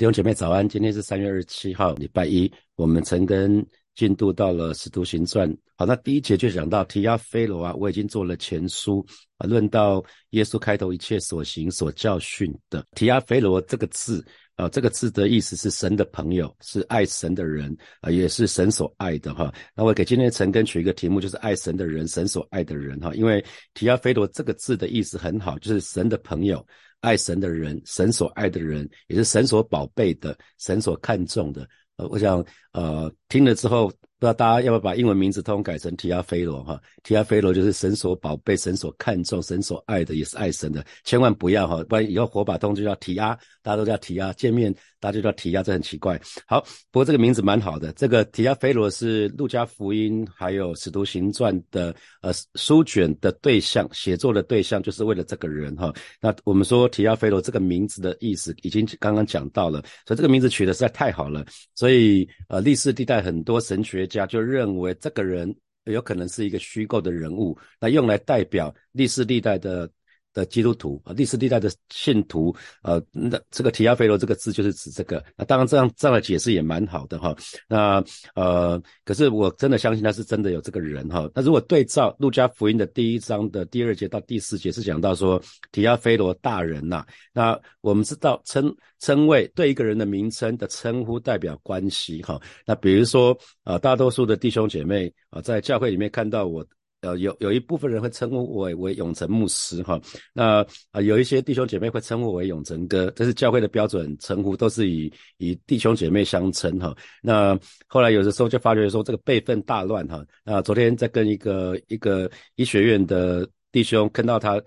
弟兄姐妹早安，今天是三月二十七号，礼拜一。我们曾跟进度到了《使徒行传》。好，那第一节就讲到提亚菲罗啊，我已经做了前书啊，论到耶稣开头一切所行所教训的。提亚菲罗这个字啊，这个字的意思是神的朋友，是爱神的人啊，也是神所爱的哈。那我给今天的陈根取一个题目，就是爱神的人，神所爱的人哈。因为提亚菲罗这个字的意思很好，就是神的朋友。爱神的人，神所爱的人，也是神所宝贝的，神所看重的。呃，我想，呃，听了之后。不知道大家要不要把英文名字通改成提亚菲罗哈？提亚菲罗就是神所宝贝、神所看重、神所爱的，也是爱神的，千万不要哈，不然以后火把通就叫提亚，大家都叫提亚，见面大家就叫提亚，这很奇怪。好，不过这个名字蛮好的，这个提亚菲罗是路加福音还有使徒行传的呃书卷的对象，写作的对象就是为了这个人哈。那我们说提亚菲罗这个名字的意思已经刚刚讲到了，所以这个名字取得实在太好了，所以呃历史地带很多神学。家就认为这个人有可能是一个虚构的人物，那用来代表历史历代的。的基督徒啊，历史历代的信徒，呃，那这个提亚菲罗这个字就是指这个。那当然这样这样的解释也蛮好的哈。那呃，可是我真的相信他是真的有这个人哈。那如果对照路加福音的第一章的第二节到第四节是讲到说提亚菲罗大人呐，那我们知道称称谓对一个人的名称的称呼代表关系哈。那比如说啊，大多数的弟兄姐妹啊，在教会里面看到我。呃，有有一部分人会称呼我为永成牧师哈，那啊有一些弟兄姐妹会称呼我为永成哥，这是教会的标准称呼，都是以以弟兄姐妹相称哈。那后来有的时候就发觉说这个辈分大乱哈。那昨天在跟一个一个医学院的弟兄看到他。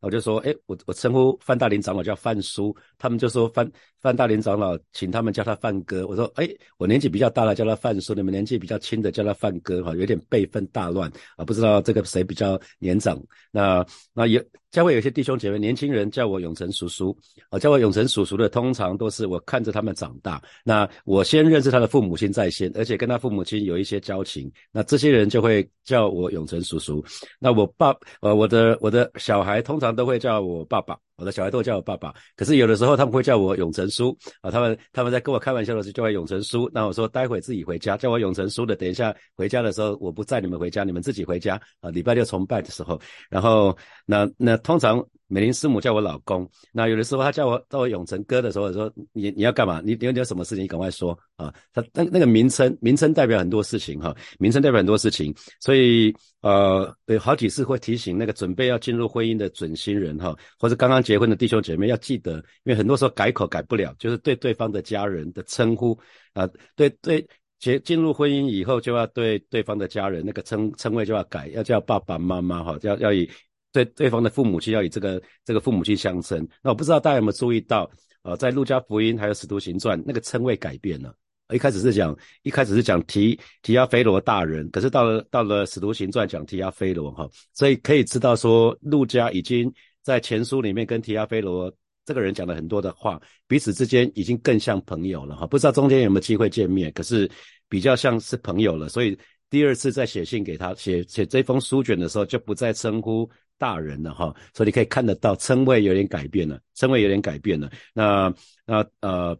我就说，哎，我我称呼范大林长老叫范叔，他们就说范范大林长老，请他们叫他范哥。我说，哎，我年纪比较大了，叫他范叔；你们年纪比较轻的，叫他范哥。哈，有点辈分大乱啊，不知道这个谁比较年长。那那也。教会有些弟兄姐妹，年轻人叫我永成叔叔，啊，叫我永成叔叔的，通常都是我看着他们长大。那我先认识他的父母亲在先，而且跟他父母亲有一些交情，那这些人就会叫我永成叔叔。那我爸，呃，我的我的小孩通常都会叫我爸爸。我的小孩都叫我爸爸，可是有的时候他们会叫我永成叔。啊，他们他们在跟我开玩笑的时候叫我永成叔，那我说待会自己回家，叫我永成叔的，等一下回家的时候我不载你们回家，你们自己回家。啊，礼拜六崇拜的时候，然后那那通常。美玲师母叫我老公，那有的时候他叫我叫我永成哥的时候，说你你要干嘛？你你有什么事情，你赶快说啊！他那那个名称名称代表很多事情哈，名称代表很多事情，所以呃有好几次会提醒那个准备要进入婚姻的准新人哈，或者刚刚结婚的弟兄姐妹要记得，因为很多时候改口改不了，就是对对方的家人的称呼啊，对对结进入婚姻以后就要对对方的家人那个称称谓就要改，要叫爸爸妈妈哈，要要以。对对方的父母亲要以这个这个父母亲相称，那我不知道大家有没有注意到，呃，在路加福音还有使徒行传那个称谓改变了，一开始是讲一开始是讲提提亚菲罗大人，可是到了到了使徒行传讲提亚菲罗哈，所以可以知道说路加已经在前书里面跟提亚菲罗这个人讲了很多的话，彼此之间已经更像朋友了哈，不知道中间有没有机会见面，可是比较像是朋友了，所以第二次再写信给他写写这封书卷的时候就不再称呼。大人了哈，所以你可以看得到称谓有点改变了，称谓有点改变了。那那呃，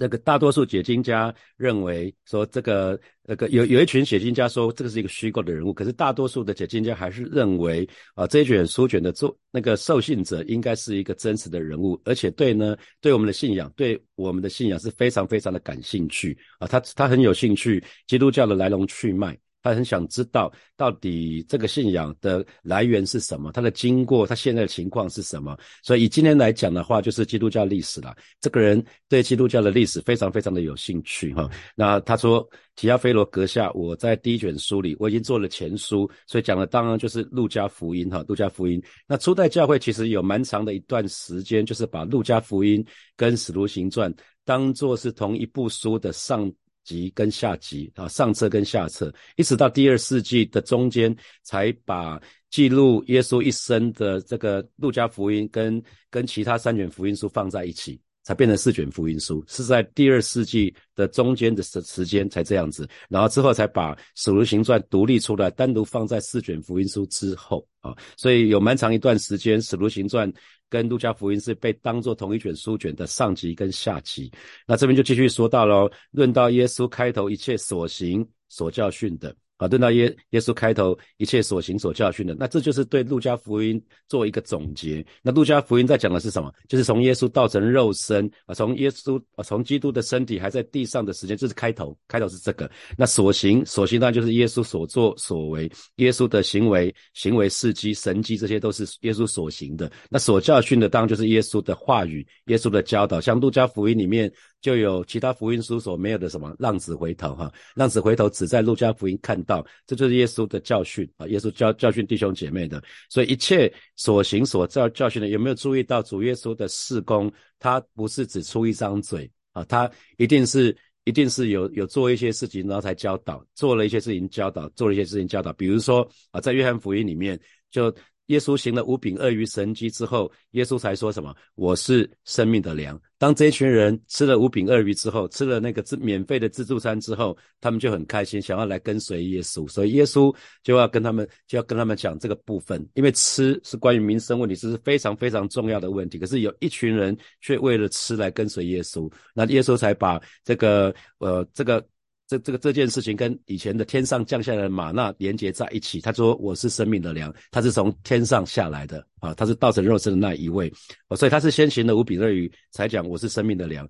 那个大多数解经家认为说这个那个有有一群解经家说这个是一个虚构的人物，可是大多数的解经家还是认为啊这一卷书卷的作那个受信者应该是一个真实的人物，而且对呢对我们的信仰对我们的信仰是非常非常的感兴趣啊，他他很有兴趣基督教的来龙去脉。他很想知道到底这个信仰的来源是什么，它的经过，他现在的情况是什么。所以以今天来讲的话，就是基督教历史了。这个人对基督教的历史非常非常的有兴趣哈。那他说，提亚菲罗阁下，我在第一卷书里我已经做了前书，所以讲的当然就是路加福音哈。路加福音，那初代教会其实有蛮长的一段时间，就是把路加福音跟使徒行传当做是同一部书的上。级跟下级啊，上册跟下册，一直到第二世纪的中间，才把记录耶稣一生的这个路加福音跟跟其他三卷福音书放在一起。才变成四卷福音书，是在第二世纪的中间的时时间才这样子，然后之后才把使徒行传独立出来，单独放在四卷福音书之后啊，所以有蛮长一段时间，使徒行传跟路加福音是被当做同一卷书卷的上集跟下集。那这边就继续说到喽，论到耶稣开头一切所行所教训的。啊，论到耶耶稣开头一切所行所教训的，那这就是对路加福音做一个总结。那路加福音在讲的是什么？就是从耶稣道成肉身啊，从耶稣啊，从基督的身体还在地上的时间，这是开头，开头是这个。那所行所行当然就是耶稣所作所为，耶稣的行为、行为事迹、神迹，这些都是耶稣所行的。那所教训的当然就是耶稣的话语、耶稣的教导，像路加福音里面。就有其他福音书所没有的什么浪子回头哈，浪子回头只在路加福音看到，这就是耶稣的教训啊，耶稣教教训弟兄姐妹的，所以一切所行所教教训的，有没有注意到主耶稣的事工？他不是只出一张嘴啊，他一定是一定是有有做一些事情，然后才教导，做了一些事情教导，做了一些事情教导，比如说啊，在约翰福音里面就。耶稣行了五饼二鱼神迹之后，耶稣才说什么？我是生命的粮。当这一群人吃了五饼二鱼之后，吃了那个自免费的自助餐之后，他们就很开心，想要来跟随耶稣。所以耶稣就要跟他们，就要跟他们讲这个部分，因为吃是关于民生问题，这是非常非常重要的问题。可是有一群人却为了吃来跟随耶稣，那耶稣才把这个呃这个。这这个这件事情跟以前的天上降下来的马纳连接在一起。他说：“我是生命的粮，他是从天上下来的啊，他是道成肉身的那一位。所以他是先行的五比二鱼，才讲我是生命的粮。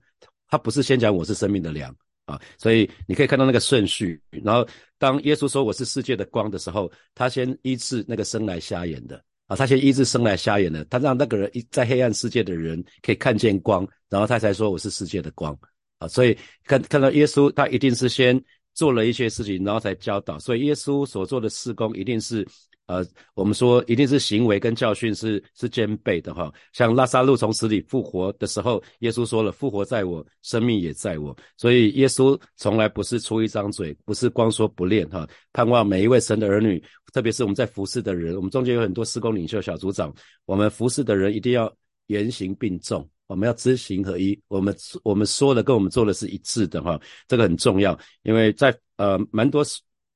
他不是先讲我是生命的粮啊。所以你可以看到那个顺序。然后当耶稣说我是世界的光的时候，他先医治那个生来瞎眼的啊，他先医治生来瞎眼的，他让那个人一在黑暗世界的人可以看见光，然后他才说我是世界的光。”啊，所以看看到耶稣，他一定是先做了一些事情，然后才教导。所以耶稣所做的事工，一定是，呃，我们说一定是行为跟教训是是兼备的哈。像拉萨路从死里复活的时候，耶稣说了：“复活在我，生命也在我。”所以耶稣从来不是出一张嘴，不是光说不练哈。盼望每一位神的儿女，特别是我们在服侍的人，我们中间有很多施工领袖、小组长，我们服侍的人一定要言行并重。我们要知行合一，我们我们说的跟我们做的是一致的哈，这个很重要，因为在呃蛮多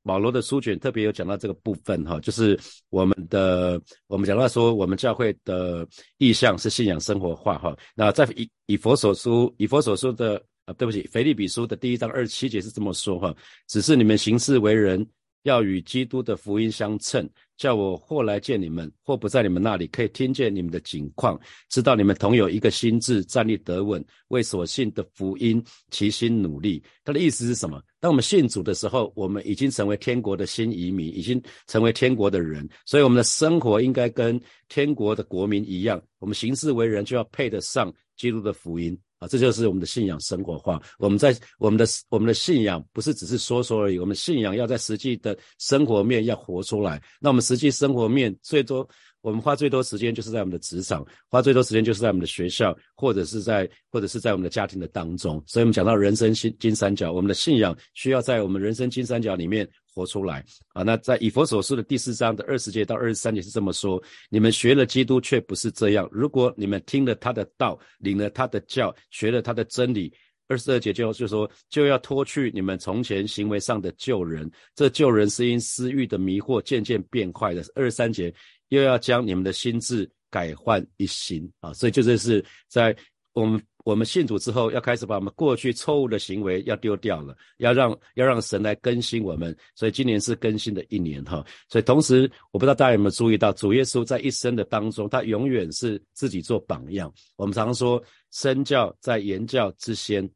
保罗的书卷特别有讲到这个部分哈，就是我们的我们讲到说我们教会的意向是信仰生活化哈，那在以以佛所书以佛所说的啊对不起，腓利比书的第一章二十七节是这么说哈，只是你们行事为人要与基督的福音相称。叫我或来见你们，或不在你们那里，可以听见你们的景况，知道你们同有一个心智，站立得稳，为所信的福音齐心努力。他的意思是什么？当我们信主的时候，我们已经成为天国的新移民，已经成为天国的人，所以我们的生活应该跟天国的国民一样，我们行事为人就要配得上基督的福音。这就是我们的信仰生活化。我们在我们的我们的信仰不是只是说说而已，我们信仰要在实际的生活面要活出来。那我们实际生活面最多，我们花最多时间就是在我们的职场，花最多时间就是在我们的学校，或者是在或者是在我们的家庭的当中。所以，我们讲到人生金金三角，我们的信仰需要在我们人生金三角里面。活出来啊！那在以佛所说的第四章的二十节到二十三节是这么说：你们学了基督，却不是这样。如果你们听了他的道，领了他的教，学了他的真理，二十二节就就说就要脱去你们从前行为上的旧人。这旧人是因私欲的迷惑渐渐变坏的。二十三节又要将你们的心智改换一新啊！所以就这是在我们。我们信主之后，要开始把我们过去错误的行为要丢掉了，要让要让神来更新我们。所以今年是更新的一年哈。所以同时，我不知道大家有没有注意到，主耶稣在一生的当中，他永远是自己做榜样。我们常说身教在言教之先，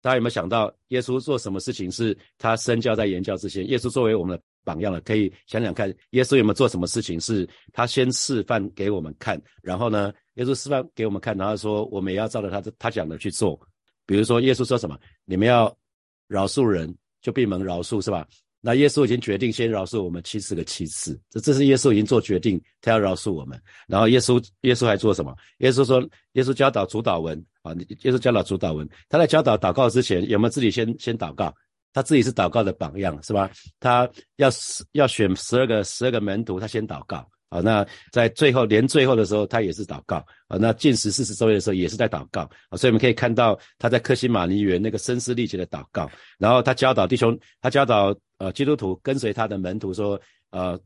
大家有没有想到耶稣做什么事情是他身教在言教之先？耶稣作为我们的榜样了，可以想想看，耶稣有没有做什么事情是他先示范给我们看，然后呢？耶稣示范给我们看，然后说我们也要照着他他讲的去做。比如说，耶稣说什么？你们要饶恕人，就闭门饶恕，是吧？那耶稣已经决定先饶恕我们七十个七次，这这是耶稣已经做决定，他要饶恕我们。然后耶稣耶稣还做什么？耶稣说，耶稣教导主祷文啊，耶稣教导主祷文。他在教导祷告之前，有没有自己先先祷告？他自己是祷告的榜样，是吧？他要要选十二个十二个门徒，他先祷告。啊，那在最后连最后的时候，他也是祷告啊。那进食四十周夜的时候，也是在祷告啊。所以我们可以看到他在克西马尼园那个声嘶力竭的祷告。然后他教导弟兄，他教导呃基督徒跟随他的门徒说，呃，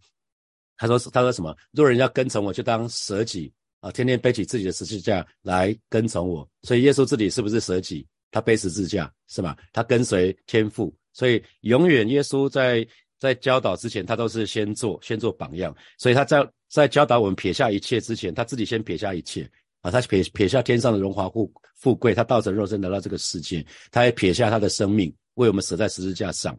他说他说什么？若人要跟从我，就当舍己啊，天天背起自己的十字架来跟从我。所以耶稣自己是不是舍己？他背十字架是吧？他跟随天父，所以永远耶稣在。在教导之前，他都是先做，先做榜样。所以他在在教导我们撇下一切之前，他自己先撇下一切啊！他撇撇下天上的荣华富富贵，他道成肉身来到这个世界，他也撇下他的生命，为我们死在十字架上。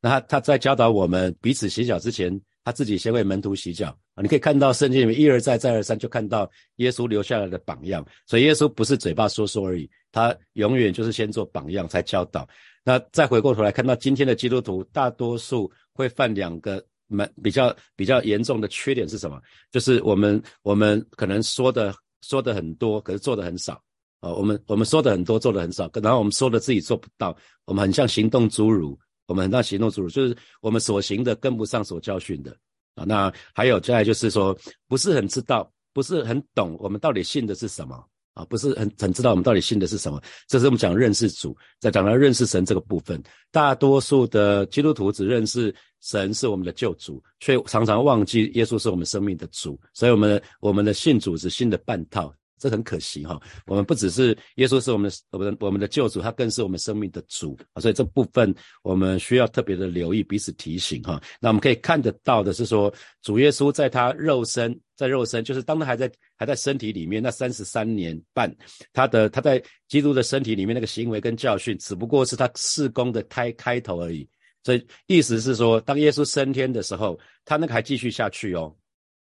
那他他在教导我们彼此洗脚之前，他自己先为门徒洗脚啊！你可以看到圣经里面一而再再而三就看到耶稣留下来的榜样。所以耶稣不是嘴巴说说而已，他永远就是先做榜样才教导。那再回过头来看到今天的基督徒，大多数。会犯两个蛮比较比较严重的缺点是什么？就是我们我们可能说的说的很多，可是做的很少啊。我们我们说的很多，做的很少，然后我们说的自己做不到。我们很像行动侏儒，我们很像行动侏儒，就是我们所行的跟不上所教训的啊。那还有再来就是说，不是很知道，不是很懂，我们到底信的是什么？不是很很知道我们到底信的是什么，这是我们讲认识主，在讲到认识神这个部分，大多数的基督徒只认识神是我们的救主，却常常忘记耶稣是我们生命的主，所以我们我们的信主是信的半套。这很可惜哈，我们不只是耶稣是我们的我们我们的救主，他更是我们生命的主啊，所以这部分我们需要特别的留意，彼此提醒哈。那我们可以看得到的是说，主耶稣在他肉身在肉身，就是当他还在还在身体里面那三十三年半，他的他在基督的身体里面那个行为跟教训，只不过是他事工的开开头而已。所以意思是说，当耶稣升天的时候，他那个还继续下去哦。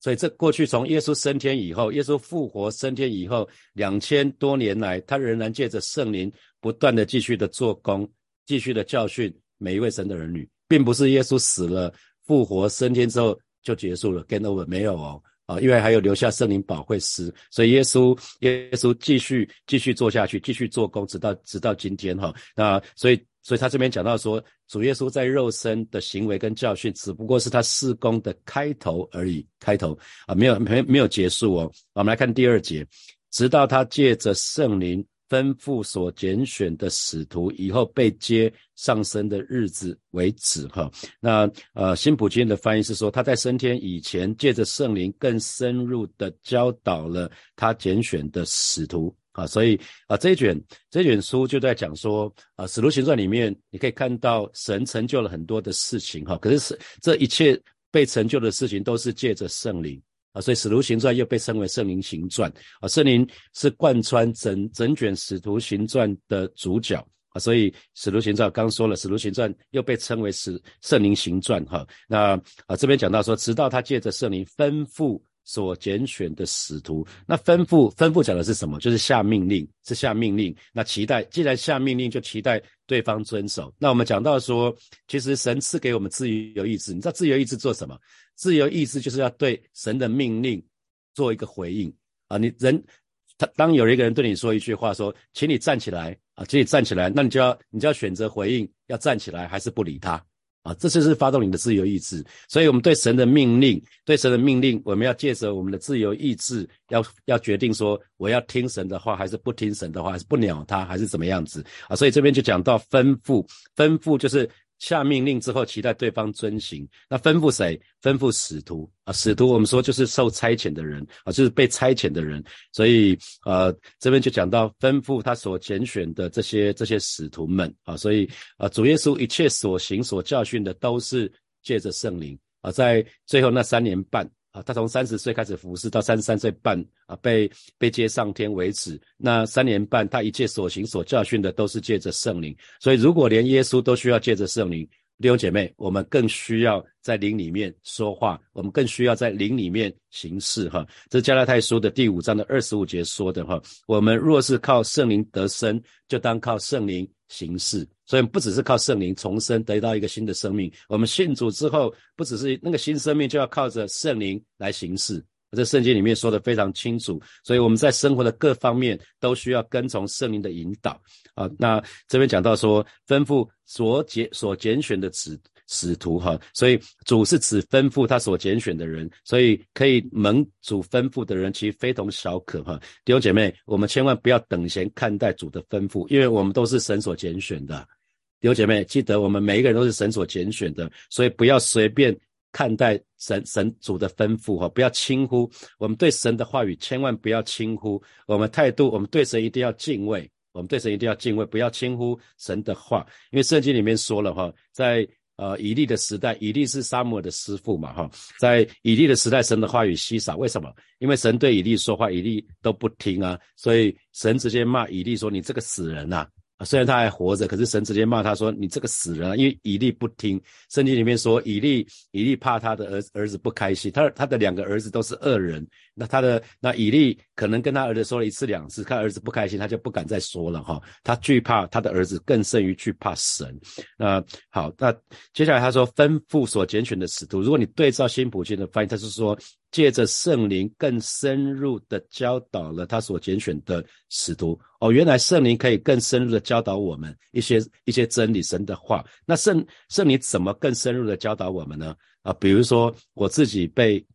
所以，这过去从耶稣升天以后，耶稣复活升天以后，两千多年来，他仍然借着圣灵不断的继续的做工，继续的教训每一位神的儿女，并不是耶稣死了、复活升天之后就结束了，get over 没有哦，啊，因为还有留下圣灵保惠师，所以耶稣耶稣继续继续做下去，继续做工，直到直到今天哈，那所以。所以他这边讲到说，主耶稣在肉身的行为跟教训，只不过是他事工的开头而已，开头啊，没有没没有结束哦。我们来看第二节，直到他借着圣灵吩咐所拣选的使徒以后被接上升的日子为止哈。那呃，新普京的翻译是说，他在升天以前，借着圣灵更深入的教导了他拣选的使徒。啊，所以啊，这一卷这一卷书就在讲说，啊，《使徒行传》里面你可以看到神成就了很多的事情，哈。可是是这一切被成就的事情都是借着圣灵啊，所以《使徒行传》又被称为圣灵行传啊。圣灵是贯穿整整卷《使徒行传》的主角啊，所以《使徒行传》刚说了，《使徒行传》又被称为使圣灵行传哈。那啊这边讲到说，直到他借着圣灵吩咐。所拣选的使徒，那吩咐吩咐讲的是什么？就是下命令，是下命令。那期待，既然下命令，就期待对方遵守。那我们讲到说，其实神赐给我们自由意志，你知道自由意志做什么？自由意志就是要对神的命令做一个回应啊！你人他当有一个人对你说一句话，说，请你站起来啊，请你站起来，那你就要你就要选择回应，要站起来还是不理他？啊，这就是发动你的自由意志，所以我们对神的命令，对神的命令，我们要借着我们的自由意志，要要决定说，我要听神的话，还是不听神的话，还是不鸟他，还是怎么样子啊？所以这边就讲到吩咐，吩咐就是。下命令之后，期待对方遵行。那吩咐谁？吩咐使徒啊，使徒我们说就是受差遣的人啊，就是被差遣的人。所以呃，这边就讲到吩咐他所拣选的这些这些使徒们啊，所以啊，主耶稣一切所行所教训的都是借着圣灵啊，在最后那三年半。啊，他从三十岁开始服侍，到三十三岁半啊，被被接上天为止。那三年半，他一切所行所教训的，都是借着圣灵。所以，如果连耶稣都需要借着圣灵，弟兄姐妹，我们更需要在灵里面说话，我们更需要在灵里面行事。哈，这是加拉太书的第五章的二十五节说的。哈，我们若是靠圣灵得生，就当靠圣灵形式。所以不只是靠圣灵重生得到一个新的生命，我们信主之后，不只是那个新生命，就要靠着圣灵来行事。这圣经里面说的非常清楚，所以我们在生活的各方面都需要跟从圣灵的引导啊。那这边讲到说，吩咐所拣所拣选的子使徒哈，所以主是指吩咐他所拣选的人，所以可以蒙主吩咐的人其实非同小可哈。弟兄姐妹，我们千万不要等闲看待主的吩咐，因为我们都是神所拣选的。弟兄姐妹，记得我们每一个人都是神所拣选的，所以不要随便看待神神主的吩咐哈，不要轻忽我们对神的话语，千万不要轻忽我们态度，我们对神一定要敬畏，我们对神一定要敬畏，不要轻忽神的话，因为圣经里面说了哈，在。呃，以利的时代，以利是沙漠的师傅嘛，哈，在以利的时代，神的话语稀少，为什么？因为神对以利说话，以利都不听啊，所以神直接骂以利说：“你这个死人呐！”虽然他还活着，可是神直接骂他说：“你这个死人啊！”因为以利不听。圣经里面说，以利以利怕他的儿儿子不开心，他他的两个儿子都是恶人。那他的那以利可能跟他儿子说了一次两次，看儿子不开心，他就不敢再说了哈。他惧怕他的儿子更胜于惧怕神。那好，那接下来他说吩咐所拣选的使徒，如果你对照新普京的翻译，他是说。借着圣灵更深入的教导了他所拣选的使徒哦，原来圣灵可以更深入的教导我们一些一些真理神的话。那圣圣灵怎么更深入的教导我们呢？啊，比如说我自己被。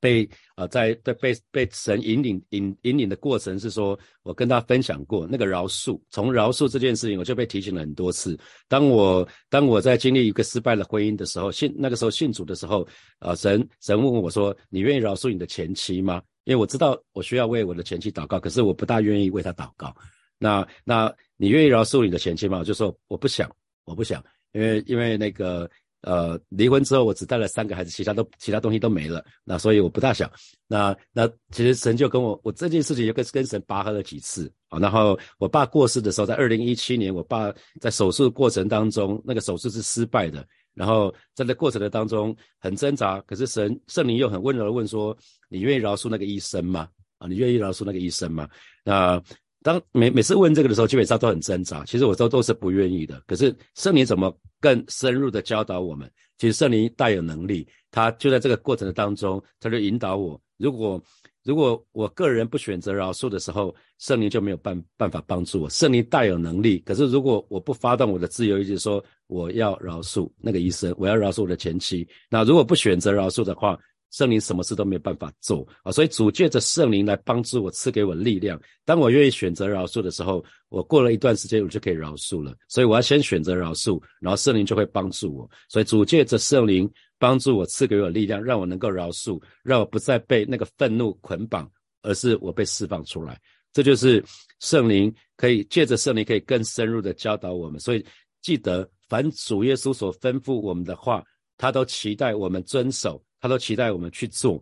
被啊，在在被被神引领引引领的过程是说，我跟他分享过那个饶恕，从饶恕这件事情，我就被提醒了很多次。当我当我在经历一个失败的婚姻的时候，信那个时候信主的时候，啊，神神问我说：“你愿意饶恕你的前妻吗？”因为我知道我需要为我的前妻祷告，可是我不大愿意为他祷告。那那你愿意饶恕你的前妻吗？我就说我不想，我不想，因为因为那个。呃，离婚之后我只带了三个孩子，其他都其他东西都没了。那所以我不大想。那那其实神就跟我，我这件事情就跟跟神拔河了几次啊。然后我爸过世的时候，在二零一七年，我爸在手术过程当中，那个手术是失败的。然后在那过程的当中很挣扎，可是神圣灵又很温柔的问说：“你愿意饶恕那个医生吗？啊，你愿意饶恕那个医生吗？”那。当每每次问这个的时候，基本上都很挣扎。其实我都都是不愿意的。可是圣灵怎么更深入的教导我们？其实圣灵带有能力，他就在这个过程的当中，他就引导我。如果如果我个人不选择饶恕的时候，圣灵就没有办办法帮助我。圣灵带有能力，可是如果我不发动我的自由意志，说我要饶恕那个医生，我要饶恕我的前妻，那如果不选择饶恕的话。圣灵什么事都没有办法做啊，所以主借着圣灵来帮助我，赐给我力量。当我愿意选择饶恕的时候，我过了一段时间，我就可以饶恕了。所以我要先选择饶恕，然后圣灵就会帮助我。所以主借着圣灵帮助我，赐给我力量，让我能够饶恕，让我不再被那个愤怒捆绑，而是我被释放出来。这就是圣灵可以借着圣灵可以更深入的教导我们。所以记得，凡主耶稣所吩咐我们的话，他都期待我们遵守。他都期待我们去做，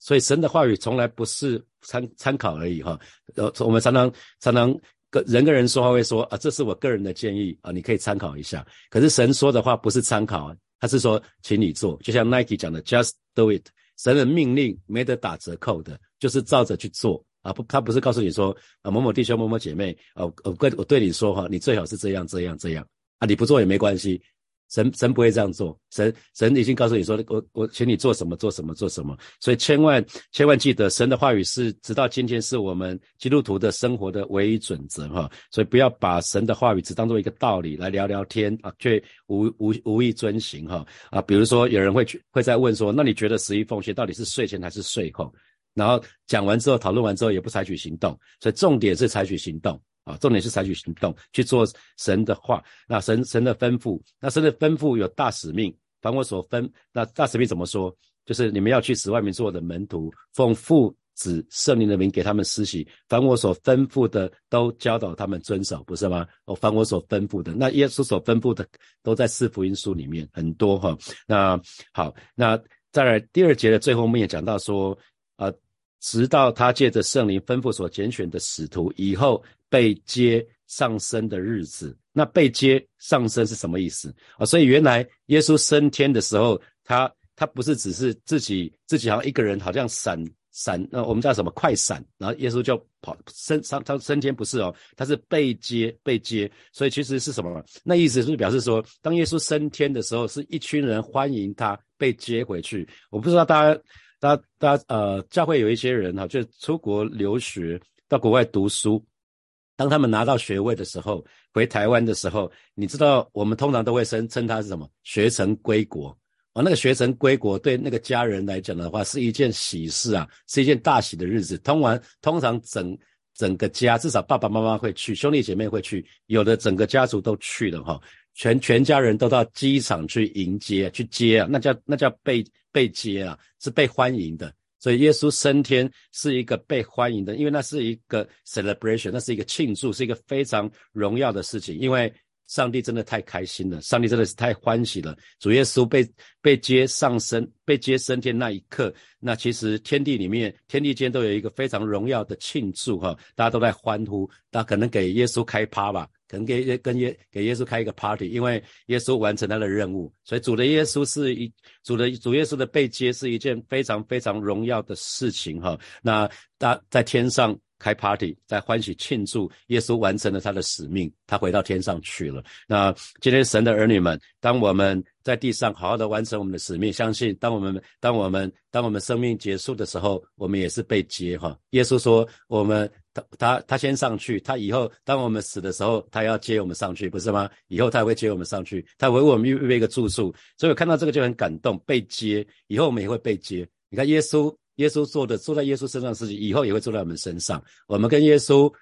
所以神的话语从来不是参参考而已哈。呃，我们常常常常跟人跟人说话会说啊，这是我个人的建议啊，你可以参考一下。可是神说的话不是参考，他是说请你做，就像 Nike 讲的，Just do it。神的命令没得打折扣的，就是照着去做啊。不，他不是告诉你说啊，某某弟兄、某某姐妹，哦，我跟我对你说哈，你最好是这样、这样、这样啊，你不做也没关系。神神不会这样做，神神已经告诉你说，我我请你做什么做什么做什么，所以千万千万记得，神的话语是直到今天是我们基督徒的生活的唯一准则哈，所以不要把神的话语只当做一个道理来聊聊天啊，却无无无意遵行哈。啊，比如说有人会去会在问说，那你觉得十一奉献到底是税前还是税后？然后讲完之后讨论完之后也不采取行动，所以重点是采取行动。啊，重点是采取行动去做神的话。那神神的吩咐，那神的吩咐有大使命。凡我所分，那大使命怎么说？就是你们要去使外面做的门徒，奉父子圣灵的名给他们施洗。凡我所吩咐的，都教导他们遵守，不是吗？哦，凡我所吩咐的，那耶稣所吩咐的，都在四福音书里面很多哈。那好，那再来第二节的最后，我们也讲到说，啊，直到他借着圣灵吩咐所拣选的使徒以后。被接上升的日子，那被接上升是什么意思啊？所以原来耶稣升天的时候，他他不是只是自己自己好像一个人，好像闪闪，那我们叫什么快闪，然后耶稣就跑升上他升天不是哦，他是被接被接，所以其实是什么？那意思是表示说，当耶稣升天的时候，是一群人欢迎他被接回去。我不知道大家大家大家呃，教会有一些人哈，就出国留学到国外读书。当他们拿到学位的时候，回台湾的时候，你知道我们通常都会称称他是什么？学成归国啊！那个学成归国对那个家人来讲的话，是一件喜事啊，是一件大喜的日子。通完通常整整个家，至少爸爸妈妈会去，兄弟姐妹会去，有的整个家族都去了哈，全全家人都到机场去迎接去接啊，那叫那叫被被接啊，是被欢迎的。所以耶稣升天是一个被欢迎的，因为那是一个 celebration，那是一个庆祝，是一个非常荣耀的事情。因为上帝真的太开心了，上帝真的是太欢喜了。主耶稣被被接上升、被接升天那一刻，那其实天地里面、天地间都有一个非常荣耀的庆祝哈，大家都在欢呼，大家可能给耶稣开趴吧。可能给耶跟耶给耶稣开一个 party，因为耶稣完成他的任务，所以主的耶稣是一主的主耶稣的被接是一件非常非常荣耀的事情哈。那大在天上开 party，在欢喜庆祝耶稣完成了他的使命，他回到天上去了。那今天神的儿女们，当我们在地上好好的完成我们的使命，相信当我们当我们当我们生命结束的时候，我们也是被接哈。耶稣说我们。他他他先上去，他以后当我们死的时候，他要接我们上去，不是吗？以后他会接我们上去，他为我们预备一个住处，所以我看到这个就很感动，被接，以后我们也会被接。你看耶稣，耶稣做的，坐在耶稣身上的事情，以后也会坐在我们身上。我们跟耶稣，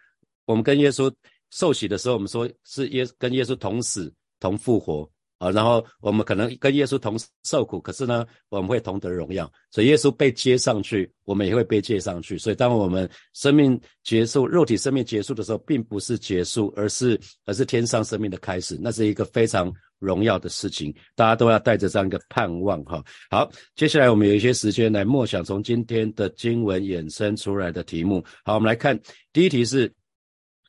我们跟耶稣受洗的时候，我们说是耶跟耶稣同死同复活。啊，然后我们可能跟耶稣同受苦，可是呢，我们会同得荣耀。所以耶稣被接上去，我们也会被接上去。所以当我们生命结束、肉体生命结束的时候，并不是结束，而是而是天上生命的开始。那是一个非常荣耀的事情，大家都要带着这样一个盼望哈。好，接下来我们有一些时间来默想从今天的经文衍生出来的题目。好，我们来看第一题是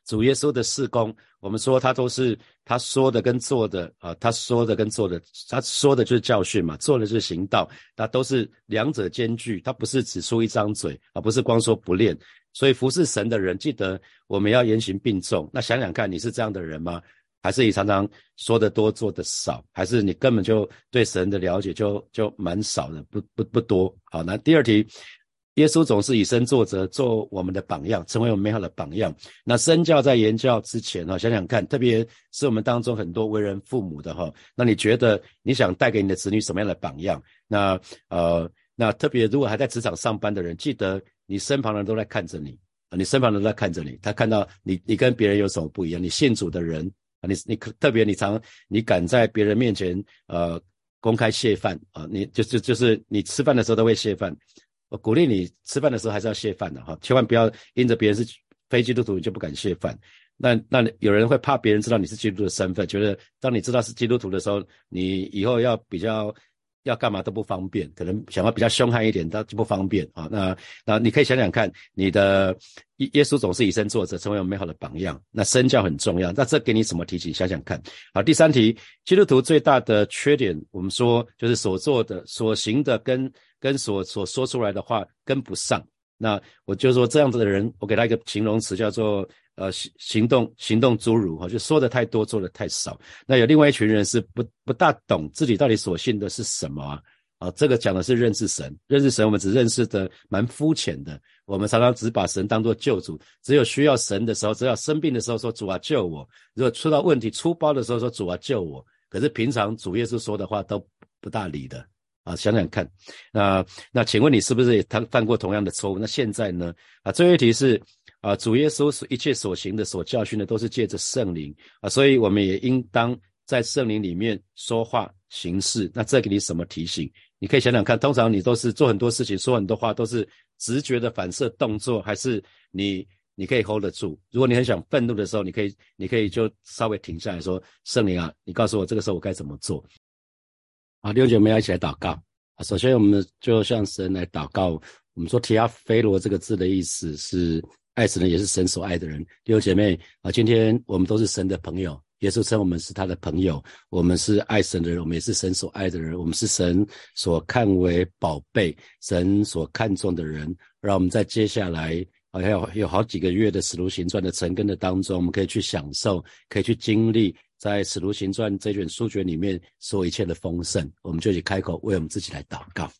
主耶稣的事工。我们说他都是他说的跟做的啊，他说的跟做的，他说的就是教训嘛，做的就是行道，那都是两者兼具，他不是只说一张嘴啊，不是光说不练。所以服侍神的人，记得我们要言行并重。那想想看，你是这样的人吗？还是你常常说的多，做的少？还是你根本就对神的了解就就蛮少的，不不不多？好，那第二题。耶稣总是以身作则，做我们的榜样，成为我们美好的榜样。那身教在言教之前哈，想想看，特别是我们当中很多为人父母的哈，那你觉得你想带给你的子女什么样的榜样？那呃，那特别如果还在职场上班的人，记得你身旁的人都在看着你啊，你身旁的人都在看着你，他看到你，你跟别人有什么不一样？你信主的人，你你可特别你常你敢在别人面前呃公开泄饭啊，你就就就是你吃饭的时候都会泄饭。我鼓励你吃饭的时候还是要泄饭的哈，千万不要因着别人是非基督徒你就不敢泄饭。那那有人会怕别人知道你是基督徒的身份，觉得当你知道是基督徒的时候，你以后要比较要干嘛都不方便，可能想要比较凶悍一点，那就不方便啊。那那你可以想想看，你的耶耶稣总是以身作则，成为我们美好的榜样。那身教很重要，那这给你什么提醒？想想看。好，第三题，基督徒最大的缺点，我们说就是所做的、所行的跟。跟所所说出来的话跟不上，那我就说这样子的人，我给他一个形容词，叫做呃行行动行动侏儒哈，就说的太多，做的太少。那有另外一群人是不不大懂自己到底所信的是什么啊？啊，这个讲的是认识神，认识神，我们只认识的蛮肤浅的。我们常常只把神当作救主，只有需要神的时候，只要生病的时候说主啊救我；如果出到问题出包的时候说主啊救我。可是平常主耶稣说的话都不大理的。啊，想想看，那那请问你是不是也犯犯过同样的错误？那现在呢？啊，最后一题是啊，主耶稣所一切所行的、所教训的，都是借着圣灵啊，所以我们也应当在圣灵里面说话行事。那这给你什么提醒？你可以想想看，通常你都是做很多事情、说很多话，都是直觉的反射动作，还是你你可以 hold 得住？如果你很想愤怒的时候，你可以你可以就稍微停下来说：“圣灵啊，你告诉我这个时候我该怎么做？”啊，弟兄姐妹要一起来祷告啊！首先，我们就向神来祷告。我们说“提阿菲罗”这个字的意思是爱神人，也是神所爱的人。弟兄姐妹啊，今天我们都是神的朋友，耶稣称我们是他的朋友。我们是爱神的人，我们也是神所爱的人。我们是神所看为宝贝、神所看重的人。让我们在接下来啊，有有好几个月的使徒行传的成根的当中，我们可以去享受，可以去经历。在《使徒行传》这卷书卷里面，说一切的丰盛，我们就去开口为我们自己来祷告。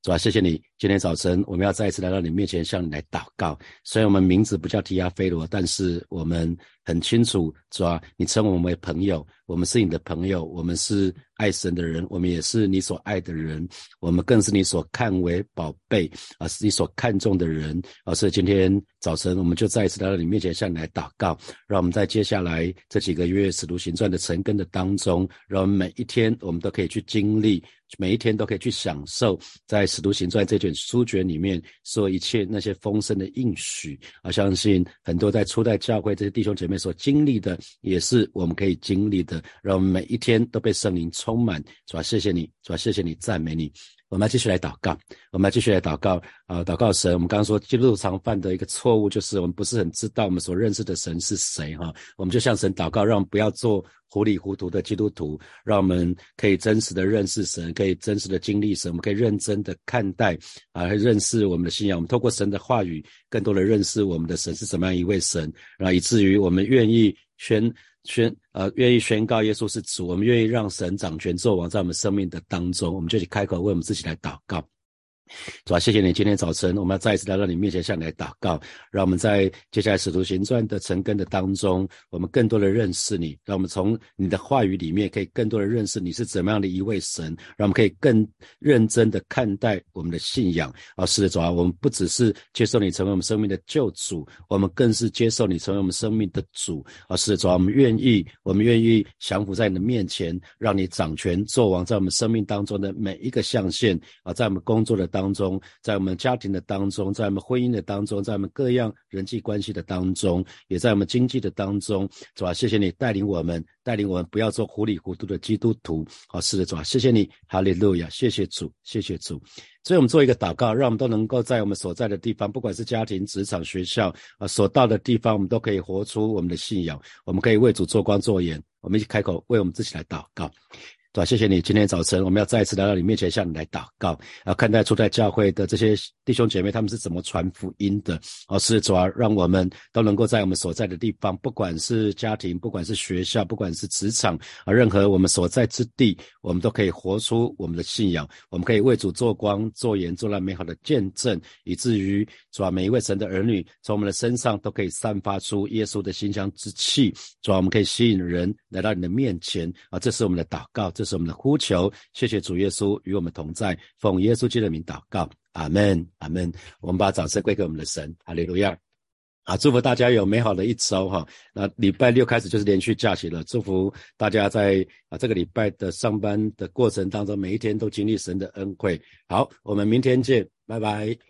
主啊，谢谢你，今天早晨我们要再一次来到你面前，向你来祷告。虽然我们名字不叫提亚菲罗，但是我们很清楚，主啊，你称我们为朋友，我们是你的朋友，我们是爱神的人，我们也是你所爱的人，我们更是你所看为宝贝啊，是你所看重的人啊。所以今天早晨，我们就再一次来到你面前，向你来祷告，让我们在接下来这几个月使徒行传的成根的当中，让我们每一天我们都可以去经历。每一天都可以去享受在《使徒行传》这卷书卷里面说一切那些丰盛的应许啊！相信很多在初代教会这些弟兄姐妹所经历的，也是我们可以经历的。让我们每一天都被圣灵充满，主啊谢谢你，主啊谢谢你，赞美你。我们要继续来祷告，我们要继续来祷告啊！祷告神，我们刚刚说基督徒常犯的一个错误，就是我们不是很知道我们所认识的神是谁哈。我们就向神祷告，让我们不要做糊里糊涂的基督徒，让我们可以真实的认识神，可以真实的经历神，我们可以认真的看待啊，认识我们的信仰。我们透过神的话语，更多的认识我们的神是怎么样一位神，然后以至于我们愿意宣。宣呃，愿意宣告耶稣是主，我们愿意让神掌权做王在我们生命的当中，我们就去开口为我们自己来祷告。主啊，谢谢你！今天早晨，我们要再一次来到你面前，向你来祷告，让我们在接下来使徒行传的成根的当中，我们更多的认识你，让我们从你的话语里面，可以更多的认识你是怎么样的一位神，让我们可以更认真的看待我们的信仰。啊，是的，主啊，我们不只是接受你成为我们生命的救主，我们更是接受你成为我们生命的主。啊，是的，主啊，我们愿意，我们愿意降服在你的面前，让你掌权作王，在我们生命当中的每一个象限。啊，在我们工作的当。当中，在我们家庭的当中，在我们婚姻的当中，在我们各样人际关系的当中，也在我们经济的当中，是吧？谢谢你带领我们，带领我们不要做糊里糊涂的基督徒。好，是的，主啊，谢谢你，哈利路亚，谢谢主，谢谢主。所以，我们做一个祷告，让我们都能够在我们所在的地方，不管是家庭、职场、学校啊，所到的地方，我们都可以活出我们的信仰，我们可以为主做光做盐。我们一起开口，为我们自己来祷告。对吧？谢谢你，今天早晨我们要再一次来到你面前，向你来祷告，要看待初代教会的这些弟兄姐妹，他们是怎么传福音的。哦，是主啊，让我们都能够在我们所在的地方，不管是家庭，不管是学校，不管是职场啊，任何我们所在之地，我们都可以活出我们的信仰，我们可以为主做光、做盐、做那美好的见证，以至于主啊，每一位神的儿女从我们的身上都可以散发出耶稣的馨香之气。主啊，我们可以吸引人来到你的面前啊，这是我们的祷告。这是我们的呼求，谢谢主耶稣与我们同在，奉耶稣基督的名祷告，阿门，阿门。我们把掌声归给我们的神，哈利路亚。啊，祝福大家有美好的一周哈。那礼拜六开始就是连续假期了，祝福大家在啊这个礼拜的上班的过程当中，每一天都经历神的恩惠。好，我们明天见，拜拜。